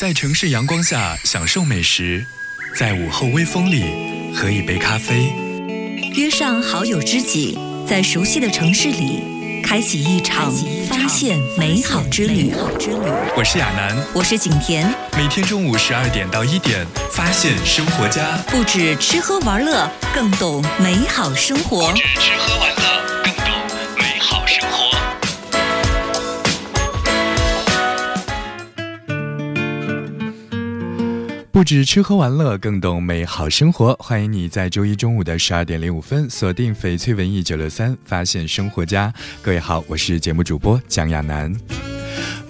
在城市阳光下享受美食，在午后微风里喝一杯咖啡，约上好友知己，在熟悉的城市里开启一场发现美好之旅。我是亚楠，我是景甜，每天中午十二点到一点，发现生活家，不止吃喝玩乐，更懂美好生活。吃喝玩乐，不止吃喝玩乐，更懂美好生活。欢迎你在周一中午的十二点零五分锁定翡翠文艺九六三，发现生活家。各位好，我是节目主播蒋亚楠。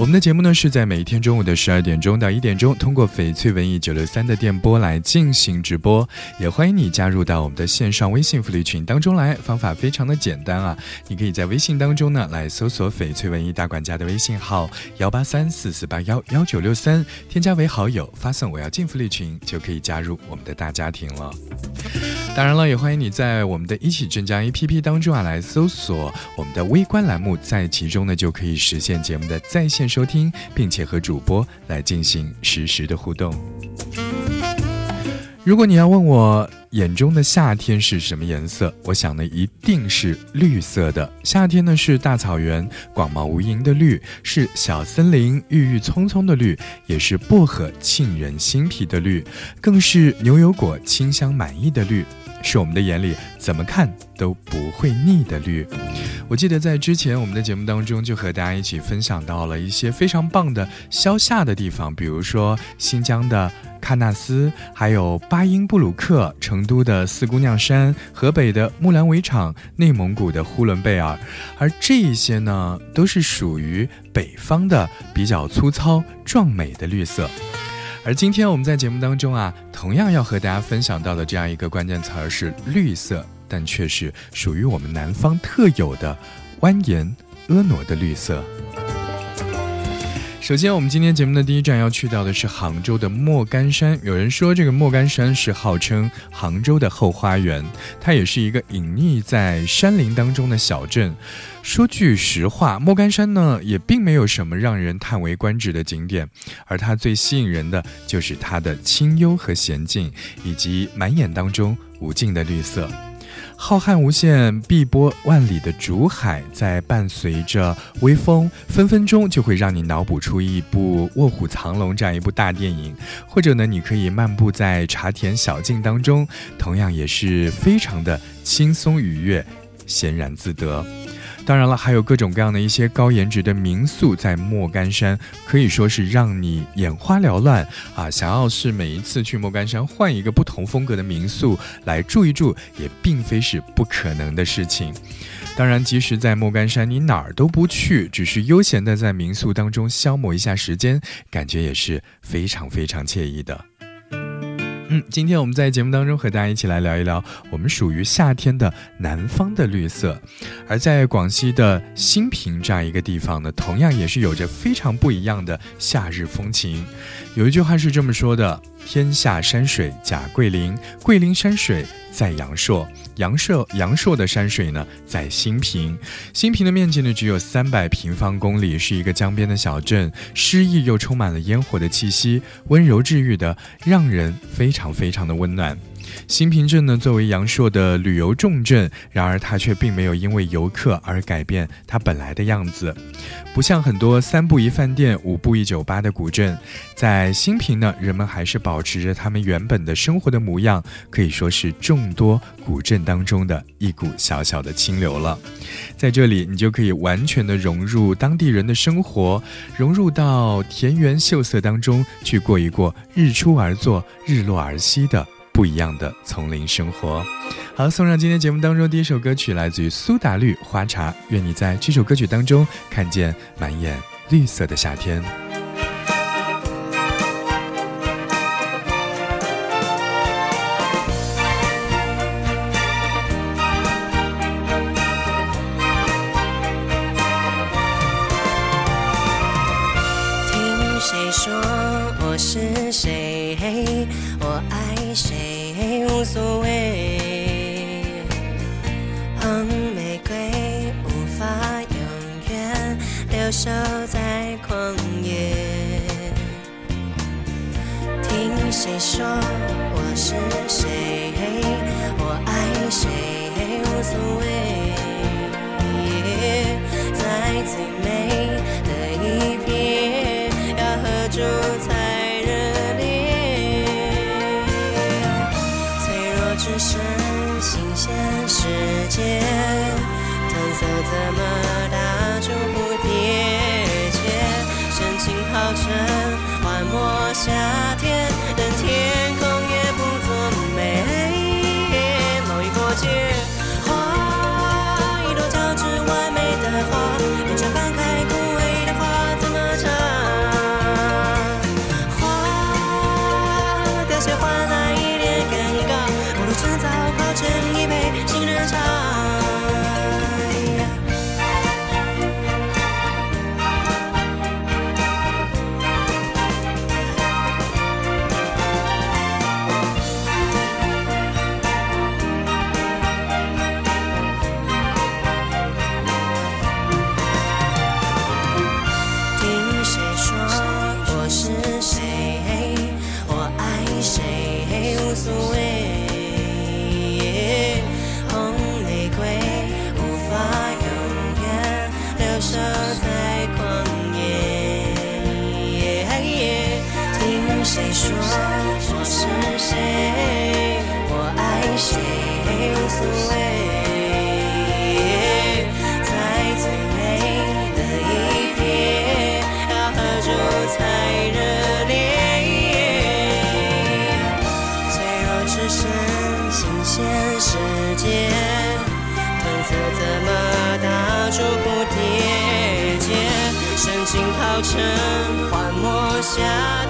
我们的节目呢是在每一天中午的十二点钟到一点钟，通过翡翠文艺九六三的电波来进行直播。也欢迎你加入到我们的线上微信福利群当中来，方法非常的简单啊！你可以在微信当中呢来搜索翡翠文艺大管家的微信号幺八三四四八幺幺九六三，添加为好友，发送我要进福利群，就可以加入我们的大家庭了。当然了，也欢迎你在我们的一起镇江 APP 当中啊来搜索我们的微观栏目，在其中呢就可以实现节目的在线收听，并且和主播来进行实时的互动。如果你要问我眼中的夏天是什么颜色，我想呢一定是绿色的。夏天呢是大草原广袤无垠的绿，是小森林郁郁葱葱的绿，也是薄荷沁人心脾的绿，更是牛油果清香满溢的绿。是我们的眼里怎么看都不会腻的绿。我记得在之前我们的节目当中，就和大家一起分享到了一些非常棒的消夏的地方，比如说新疆的喀纳斯，还有巴音布鲁克、成都的四姑娘山、河北的木兰围场、内蒙古的呼伦贝尔，而这一些呢，都是属于北方的比较粗糙壮美的绿色。而今天我们在节目当中啊，同样要和大家分享到的这样一个关键词儿是绿色，但却是属于我们南方特有的蜿蜒婀娜的绿色。首先，我们今天节目的第一站要去到的是杭州的莫干山。有人说，这个莫干山是号称杭州的后花园，它也是一个隐匿在山林当中的小镇。说句实话，莫干山呢也并没有什么让人叹为观止的景点，而它最吸引人的就是它的清幽和娴静，以及满眼当中无尽的绿色。浩瀚无限、碧波万里的竹海，在伴随着微风，分分钟就会让你脑补出一部《卧虎藏龙》这样一部大电影。或者呢，你可以漫步在茶田小径当中，同样也是非常的轻松愉悦、闲然自得。当然了，还有各种各样的一些高颜值的民宿在莫干山，可以说是让你眼花缭乱啊！想要是每一次去莫干山换一个不同风格的民宿来住一住，也并非是不可能的事情。当然，即使在莫干山你哪儿都不去，只是悠闲的在民宿当中消磨一下时间，感觉也是非常非常惬意的。嗯，今天我们在节目当中和大家一起来聊一聊我们属于夏天的南方的绿色，而在广西的新平这样一个地方呢，同样也是有着非常不一样的夏日风情。有一句话是这么说的：“天下山水甲桂林，桂林山水在阳朔，阳朔阳朔的山水呢在兴平。兴平的面积呢只有三百平方公里，是一个江边的小镇，诗意又充满了烟火的气息，温柔治愈的，让人非常非常的温暖。”兴平镇呢，作为阳朔的旅游重镇，然而它却并没有因为游客而改变它本来的样子。不像很多三步一饭店、五步一酒吧的古镇，在兴平呢，人们还是保持着他们原本的生活的模样，可以说是众多古镇当中的一股小小的清流了。在这里，你就可以完全的融入当地人的生活，融入到田园秀色当中去过一过日出而作、日落而息的。不一样的丛林生活。好，送上今天节目当中第一首歌曲，来自于苏打绿《花茶》。愿你在这首歌曲当中看见满眼绿色的夏天。我想无所谓，在最美的一夜，要何处才热烈。脆弱只剩新鲜时间，褪色怎么打出蝴蝶结？深情泡成幻末下。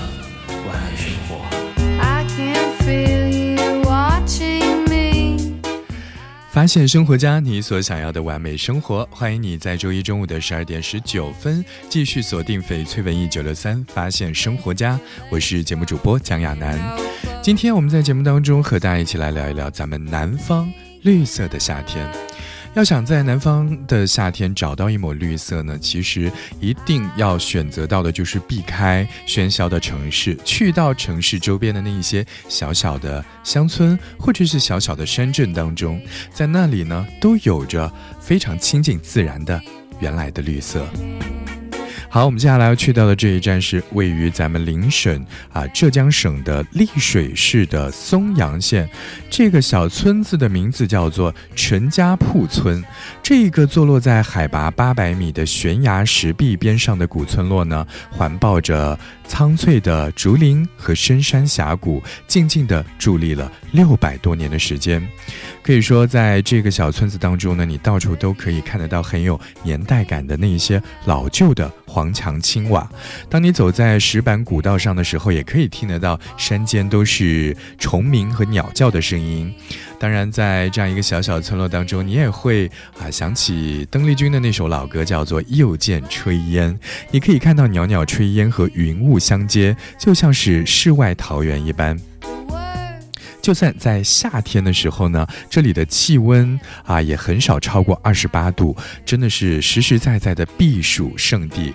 发现生活家，你所想要的完美生活。欢迎你在周一中午的十二点十九分继续锁定翡翠文艺九六三，发现生活家。我是节目主播蒋亚楠。今天我们在节目当中和大家一起来聊一聊咱们南方绿色的夏天。要想在南方的夏天找到一抹绿色呢，其实一定要选择到的就是避开喧嚣的城市，去到城市周边的那一些小小的乡村或者是小小的山镇当中，在那里呢都有着非常亲近自然的原来的绿色。好，我们接下来要去到的这一站是位于咱们邻省啊浙江省的丽水市的松阳县，这个小村子的名字叫做陈家铺村。这个坐落在海拔八百米的悬崖石壁边上的古村落呢，环抱着苍翠的竹林和深山峡谷，静静地伫立了六百多年的时间。可以说，在这个小村子当中呢，你到处都可以看得到很有年代感的那一些老旧的黄墙青瓦。当你走在石板古道上的时候，也可以听得到山间都是虫鸣和鸟叫的声音。当然，在这样一个小小村落当中，你也会啊想起邓丽君的那首老歌，叫做《又见炊烟》。你可以看到袅袅炊烟和云雾相接，就像是世外桃源一般。就算在夏天的时候呢，这里的气温啊也很少超过二十八度，真的是实实在在的避暑胜地。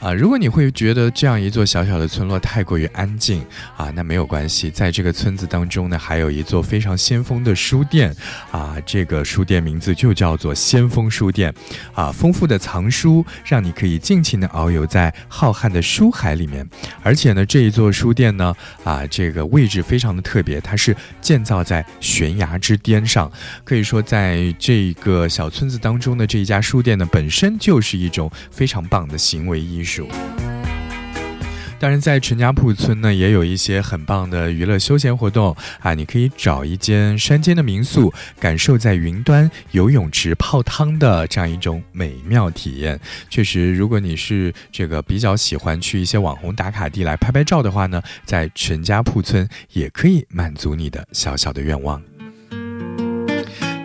啊，如果你会觉得这样一座小小的村落太过于安静啊，那没有关系，在这个村子当中呢，还有一座非常先锋的书店啊，这个书店名字就叫做先锋书店啊，丰富的藏书让你可以尽情的遨游在浩瀚的书海里面，而且呢，这一座书店呢啊，这个位置非常的特别，它是建造在悬崖之巅上，可以说在这个小村子当中的这一家书店呢，本身就是一种非常棒的行为艺术。当然，在陈家铺村呢，也有一些很棒的娱乐休闲活动啊！你可以找一间山间的民宿，感受在云端游泳池泡汤的这样一种美妙体验。确实，如果你是这个比较喜欢去一些网红打卡地来拍拍照的话呢，在陈家铺村也可以满足你的小小的愿望。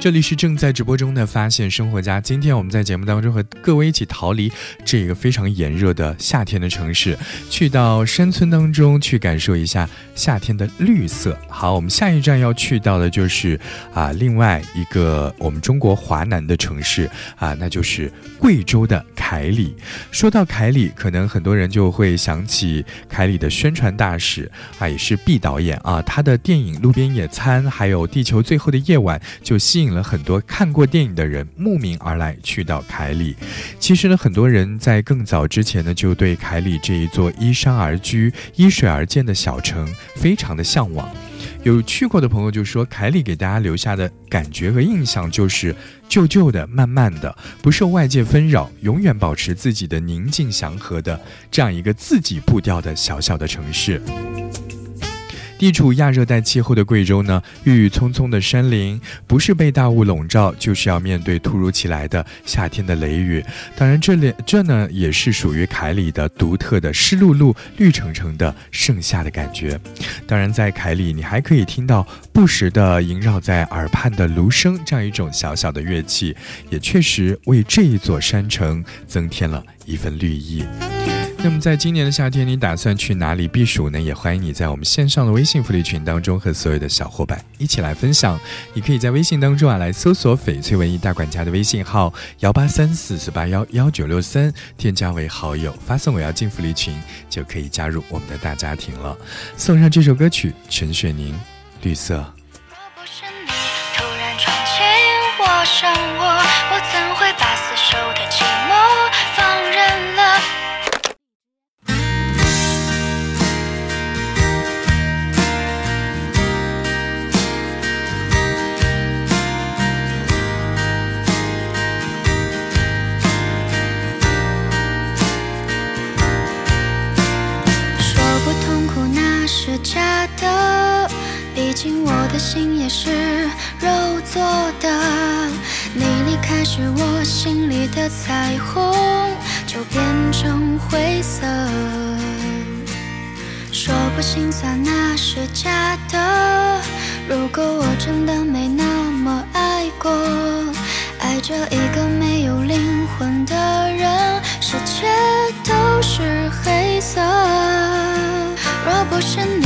这里是正在直播中的发现生活家。今天我们在节目当中和各位一起逃离这个非常炎热的夏天的城市，去到山村当中去感受一下夏天的绿色。好，我们下一站要去到的就是啊，另外一个我们中国华南的城市啊，那就是贵州的凯里。说到凯里，可能很多人就会想起凯里的宣传大使啊，也是毕导演啊，他的电影《路边野餐》还有《地球最后的夜晚》就吸引了了。很多看过电影的人慕名而来，去到凯里。其实呢，很多人在更早之前呢，就对凯里这一座依山而居、依水而建的小城非常的向往。有去过的朋友就说，凯里给大家留下的感觉和印象就是旧旧的、慢慢的，不受外界纷扰，永远保持自己的宁静祥和的这样一个自己步调的小小的城市。地处亚热带气候的贵州呢，郁郁葱葱的山林，不是被大雾笼罩，就是要面对突如其来的夏天的雷雨。当然，这里这呢也是属于凯里的独特的湿漉漉、绿澄澄的盛夏的感觉。当然，在凯里，你还可以听到不时的萦绕在耳畔的芦笙这样一种小小的乐器，也确实为这一座山城增添了一份绿意。那么，在今年的夏天，你打算去哪里避暑呢？也欢迎你在我们线上的微信福利群当中和所有的小伙伴一起来分享。你可以在微信当中啊来搜索“翡翠文艺大管家”的微信号幺八三四四八幺幺九六三，添加为好友，发送“我要进福利群”，就可以加入我们的大家庭了。送上这首歌曲，陈雪凝，《绿色》。若不是你突然我我。生我的心也是肉做的，你离开时，我心里的彩虹就变成灰色。说不心酸那是假的。如果我真的没那么爱过，爱着一个没有灵魂的人，世界都是黑色。若不是你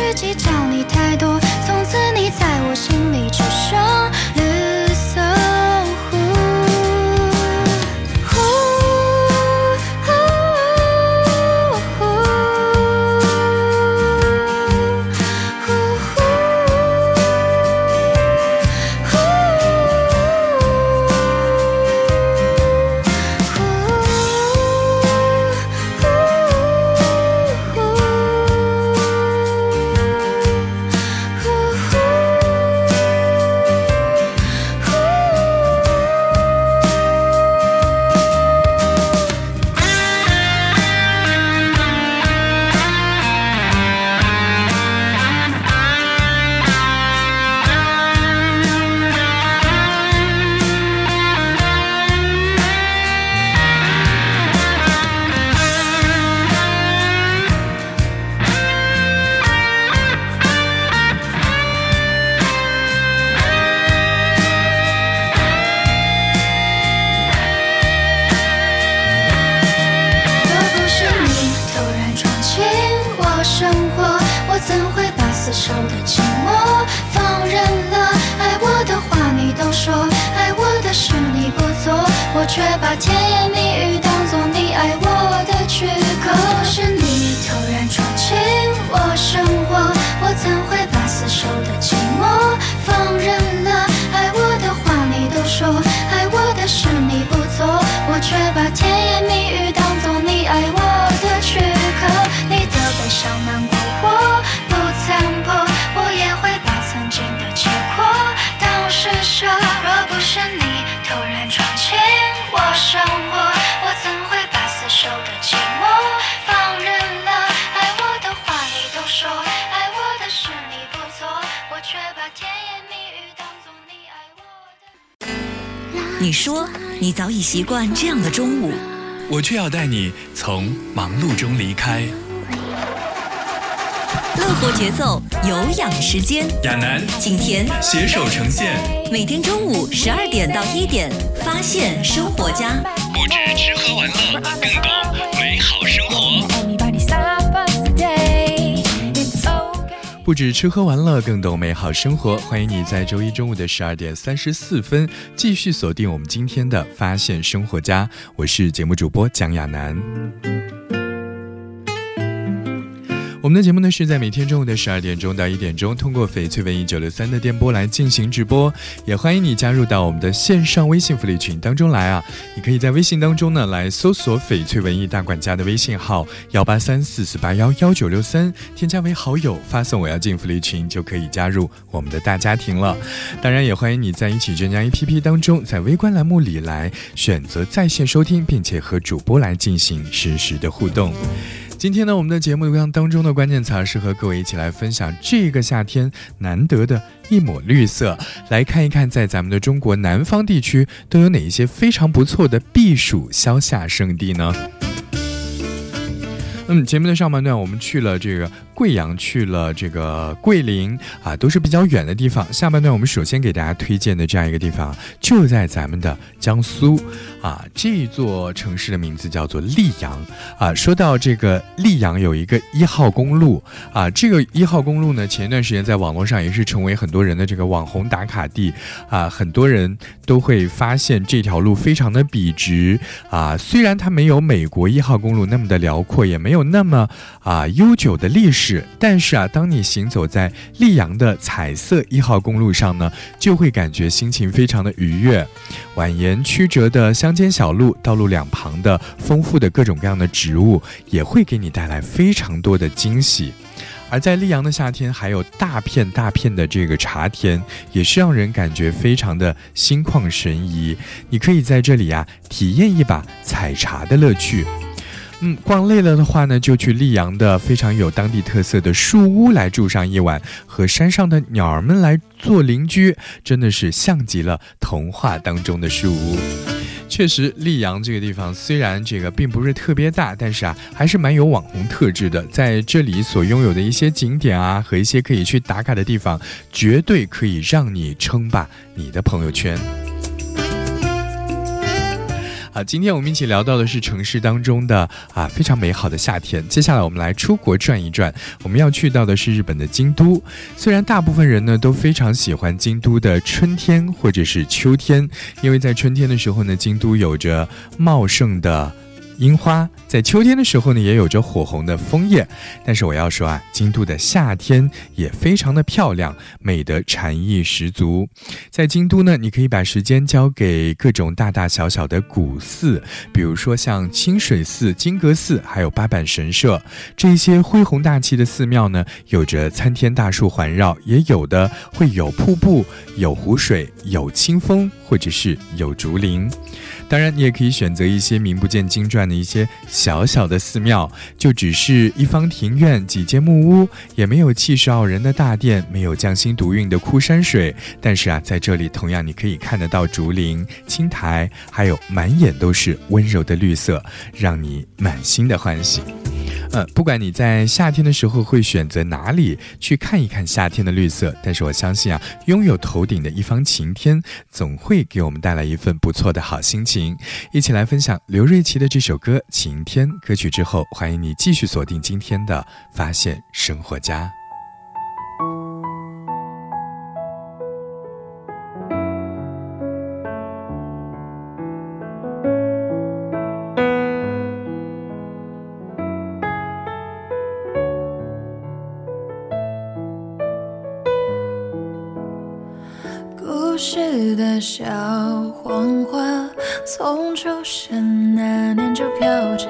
去计较你太多。从此你在我心里只剩你说你早已习惯这样的中午，我却要带你从忙碌中离开。乐活节奏，有氧时间。亚楠景甜携手呈现，每天中午十二点到一点，发现生活家。不止吃喝玩乐，更懂美好生不止吃喝玩乐，更懂美好生活。欢迎你在周一中午的十二点三十四分继续锁定我们今天的《发现生活家》，我是节目主播蒋亚楠。我们的节目呢是在每天中午的十二点钟到一点钟，通过翡翠文艺九六三的电波来进行直播，也欢迎你加入到我们的线上微信福利群当中来啊！你可以在微信当中呢来搜索翡翠文艺大管家的微信号幺八三四四八幺幺九六三，添加为好友，发送我要进福利群就可以加入我们的大家庭了。当然，也欢迎你在一起专家 APP 当中，在微观栏目里来选择在线收听，并且和主播来进行实时的互动。今天呢，我们的节目当中的关键词是和各位一起来分享这个夏天难得的一抹绿色，来看一看在咱们的中国南方地区都有哪一些非常不错的避暑消夏圣地呢？嗯，节目的上半段我们去了这个贵阳，去了这个桂林啊，都是比较远的地方。下半段我们首先给大家推荐的这样一个地方，就在咱们的江苏啊，这座城市的名字叫做溧阳啊。说到这个溧阳，有一个一号公路啊，这个一号公路呢，前一段时间在网络上也是成为很多人的这个网红打卡地啊，很多人都会发现这条路非常的笔直啊，虽然它没有美国一号公路那么的辽阔，也没有。那么啊，悠久的历史，但是啊，当你行走在溧阳的彩色一号公路上呢，就会感觉心情非常的愉悦。蜿蜒曲折的乡间小路，道路两旁的丰富的各种各样的植物，也会给你带来非常多的惊喜。而在溧阳的夏天，还有大片大片的这个茶田，也是让人感觉非常的心旷神怡。你可以在这里啊，体验一把采茶的乐趣。嗯，逛累了的话呢，就去溧阳的非常有当地特色的树屋来住上一晚，和山上的鸟儿们来做邻居，真的是像极了童话当中的树屋。确实，溧阳这个地方虽然这个并不是特别大，但是啊，还是蛮有网红特质的。在这里所拥有的一些景点啊，和一些可以去打卡的地方，绝对可以让你称霸你的朋友圈。好，今天我们一起聊到的是城市当中的啊非常美好的夏天。接下来我们来出国转一转，我们要去到的是日本的京都。虽然大部分人呢都非常喜欢京都的春天或者是秋天，因为在春天的时候呢，京都有着茂盛的。樱花在秋天的时候呢，也有着火红的枫叶。但是我要说啊，京都的夏天也非常的漂亮，美得禅意十足。在京都呢，你可以把时间交给各种大大小小的古寺，比如说像清水寺、金阁寺，还有八坂神社。这些恢宏大气的寺庙呢，有着参天大树环绕，也有的会有瀑布、有湖水、有清风，或者是有竹林。当然，你也可以选择一些名不见经传的一些小小的寺庙，就只是一方庭院、几间木屋，也没有气势傲人的大殿，没有匠心独运的枯山水。但是啊，在这里同样你可以看得到竹林、青苔，还有满眼都是温柔的绿色，让你满心的欢喜。呃，不管你在夏天的时候会选择哪里去看一看夏天的绿色，但是我相信啊，拥有头顶的一方晴天，总会给我们带来一份不错的好心情。一起来分享刘瑞琦的这首歌《晴天》歌曲之后，欢迎你继续锁定今天的发现生活家。故事的小黄花，从出生那年就飘着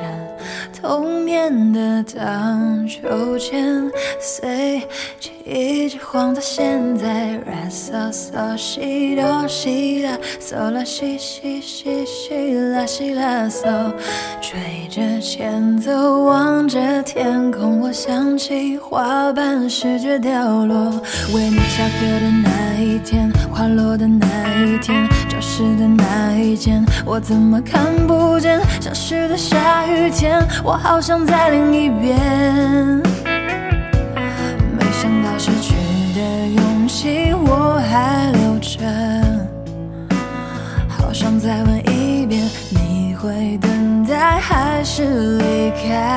童年的荡秋千，随着一直晃到现在。啦嗦嗦西哆西啦，嗦啦西西西西啦西啦嗦，吹着前奏，望着天空，我想起花瓣试着掉落，为你下课的那一天，花落的那一天，教室的那一间，我怎么看不见？消失的下雨天，我好想在另一边。没想到失去的勇气我还留着，好想再问一遍，你会等待还是离开？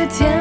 的天。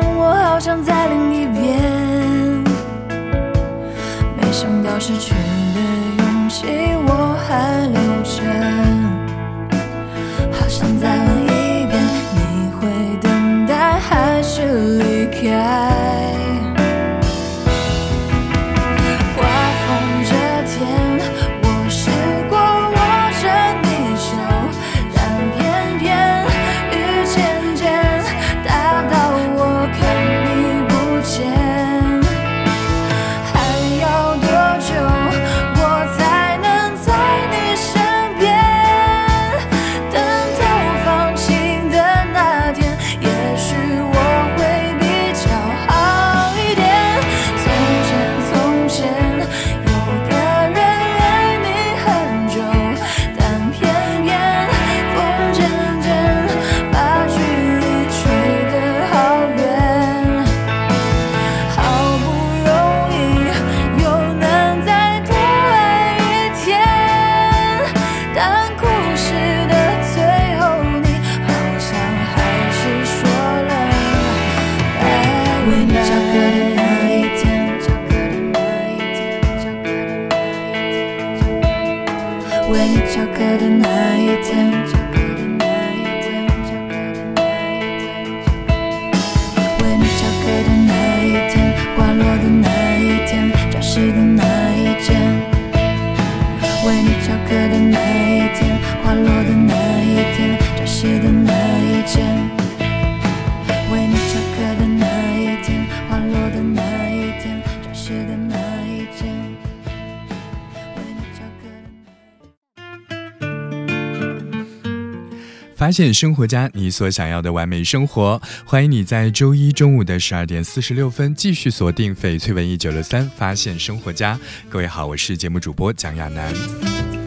发现生活家，你所想要的完美生活。欢迎你在周一中午的十二点四十六分继续锁定翡翠文艺九六三，发现生活家。各位好，我是节目主播蒋亚楠。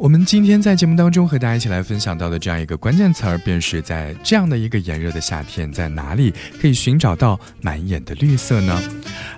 我们今天在节目当中和大家一起来分享到的这样一个关键词儿，便是在这样的一个炎热的夏天，在哪里可以寻找到满眼的绿色呢？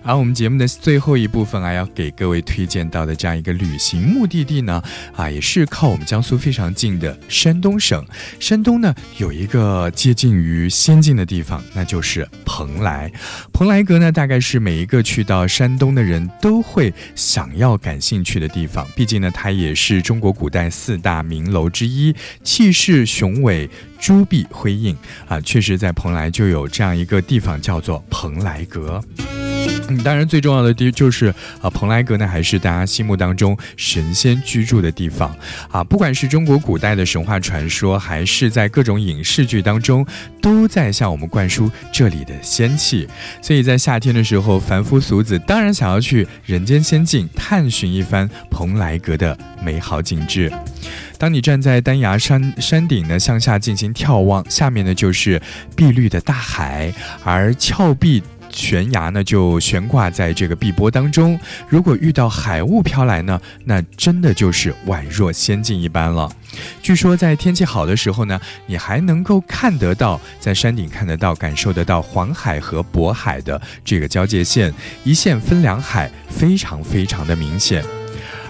而我们节目的最后一部分啊，要给各位推荐到的这样一个旅行目的地呢，啊，也是靠我们江苏非常近的山东省。山东呢有一个接近于仙境的地方，那就是蓬莱。蓬莱阁呢，大概是每一个去到山东的人都会想要感兴趣的地方，毕竟呢，它也是中国古代四大名楼之一，气势雄伟，珠璧辉映啊，确实在蓬莱就有这样一个地方叫做蓬莱阁。当然最重要的地就是啊，蓬莱阁呢还是大家心目当中神仙居住的地方啊。不管是中国古代的神话传说，还是在各种影视剧当中，都在向我们灌输这里的仙气。所以在夏天的时候，凡夫俗子当然想要去人间仙境探寻一番蓬莱阁的美好景致。当你站在丹崖山山顶呢，向下进行眺望，下面呢就是碧绿的大海，而峭壁。悬崖呢，就悬挂在这个碧波当中。如果遇到海雾飘来呢，那真的就是宛若仙境一般了。据说在天气好的时候呢，你还能够看得到，在山顶看得到、感受得到黄海和渤海的这个交界线，一线分两海，非常非常的明显。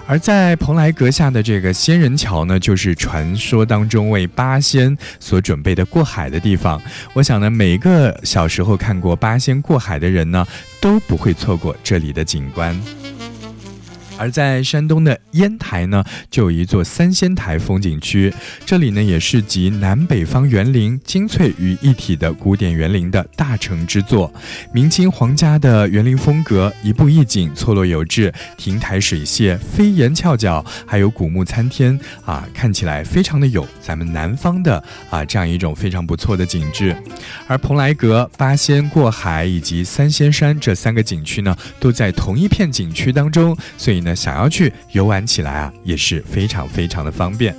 而在蓬莱阁下的这个仙人桥呢，就是传说当中为八仙所准备的过海的地方。我想呢，每个小时候看过八仙过海的人呢，都不会错过这里的景观。而在山东的烟台呢，就有一座三仙台风景区，这里呢也是集南北方园林精粹于一体的古典园林的大成之作。明清皇家的园林风格，一步一景，错落有致，亭台水榭，飞檐翘角，还有古木参天啊，看起来非常的有咱们南方的啊这样一种非常不错的景致。而蓬莱阁、八仙过海以及三仙山这三个景区呢，都在同一片景区当中，所以那，想要去游玩起来啊，也是非常非常的方便。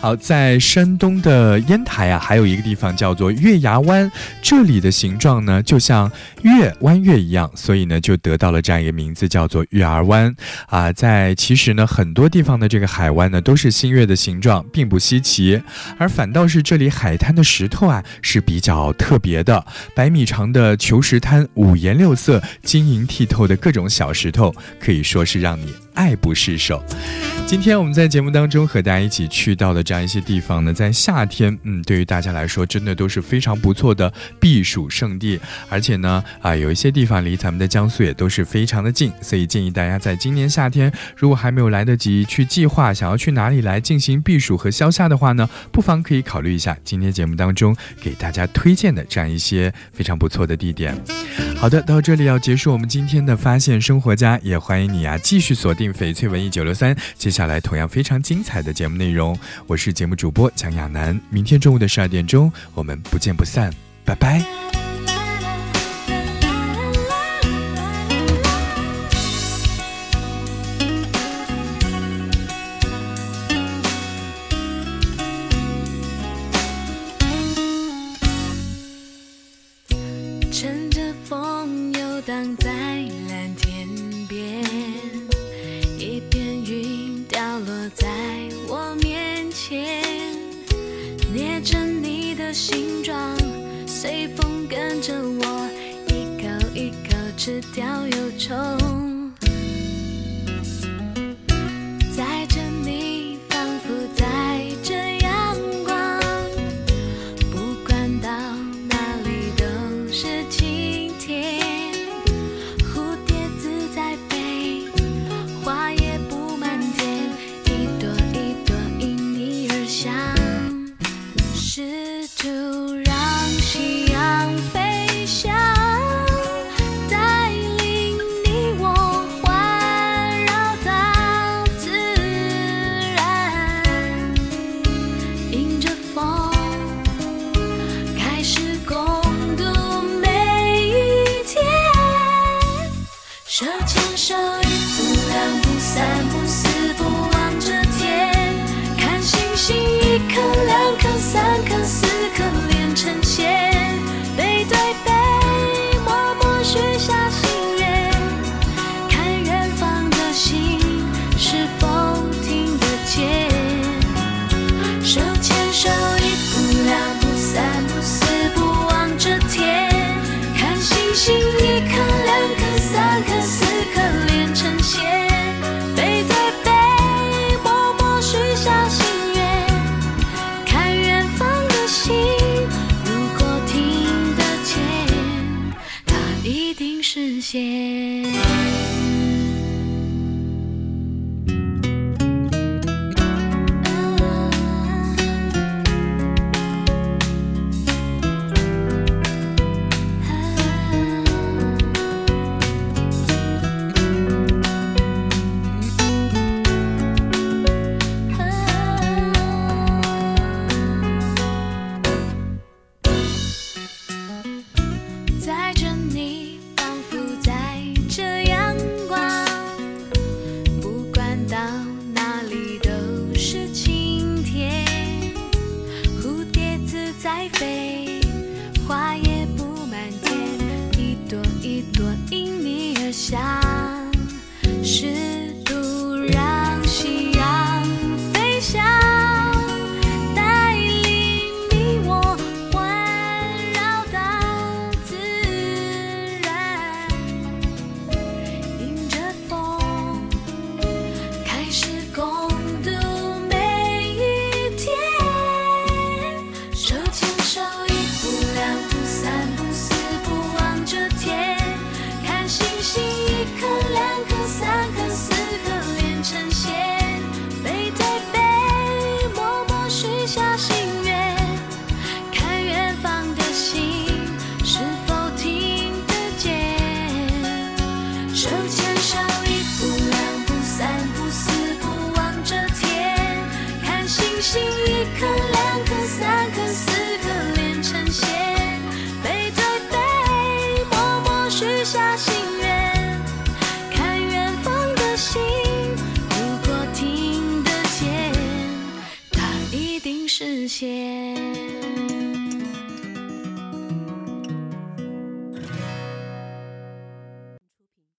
好，在山东的烟台啊，还有一个地方叫做月牙湾，这里的形状呢就像月弯月一样，所以呢就得到了这样一个名字，叫做月儿湾啊。在其实呢，很多地方的这个海湾呢都是新月的形状，并不稀奇，而反倒是这里海滩的石头啊是比较特别的，百米长的球石滩，五颜六色、晶莹剔透的各种小石头，可以说是让你。爱不释手。今天我们在节目当中和大家一起去到的这样一些地方呢，在夏天，嗯，对于大家来说，真的都是非常不错的避暑胜地。而且呢，啊，有一些地方离咱们的江苏也都是非常的近，所以建议大家在今年夏天，如果还没有来得及去计划想要去哪里来进行避暑和消夏的话呢，不妨可以考虑一下今天节目当中给大家推荐的这样一些非常不错的地点。好的，到这里要结束我们今天的发现生活家，也欢迎你啊继续锁定。翡翠文艺九六三，接下来同样非常精彩的节目内容，我是节目主播蒋亚楠。明天中午的十二点钟，我们不见不散，拜拜。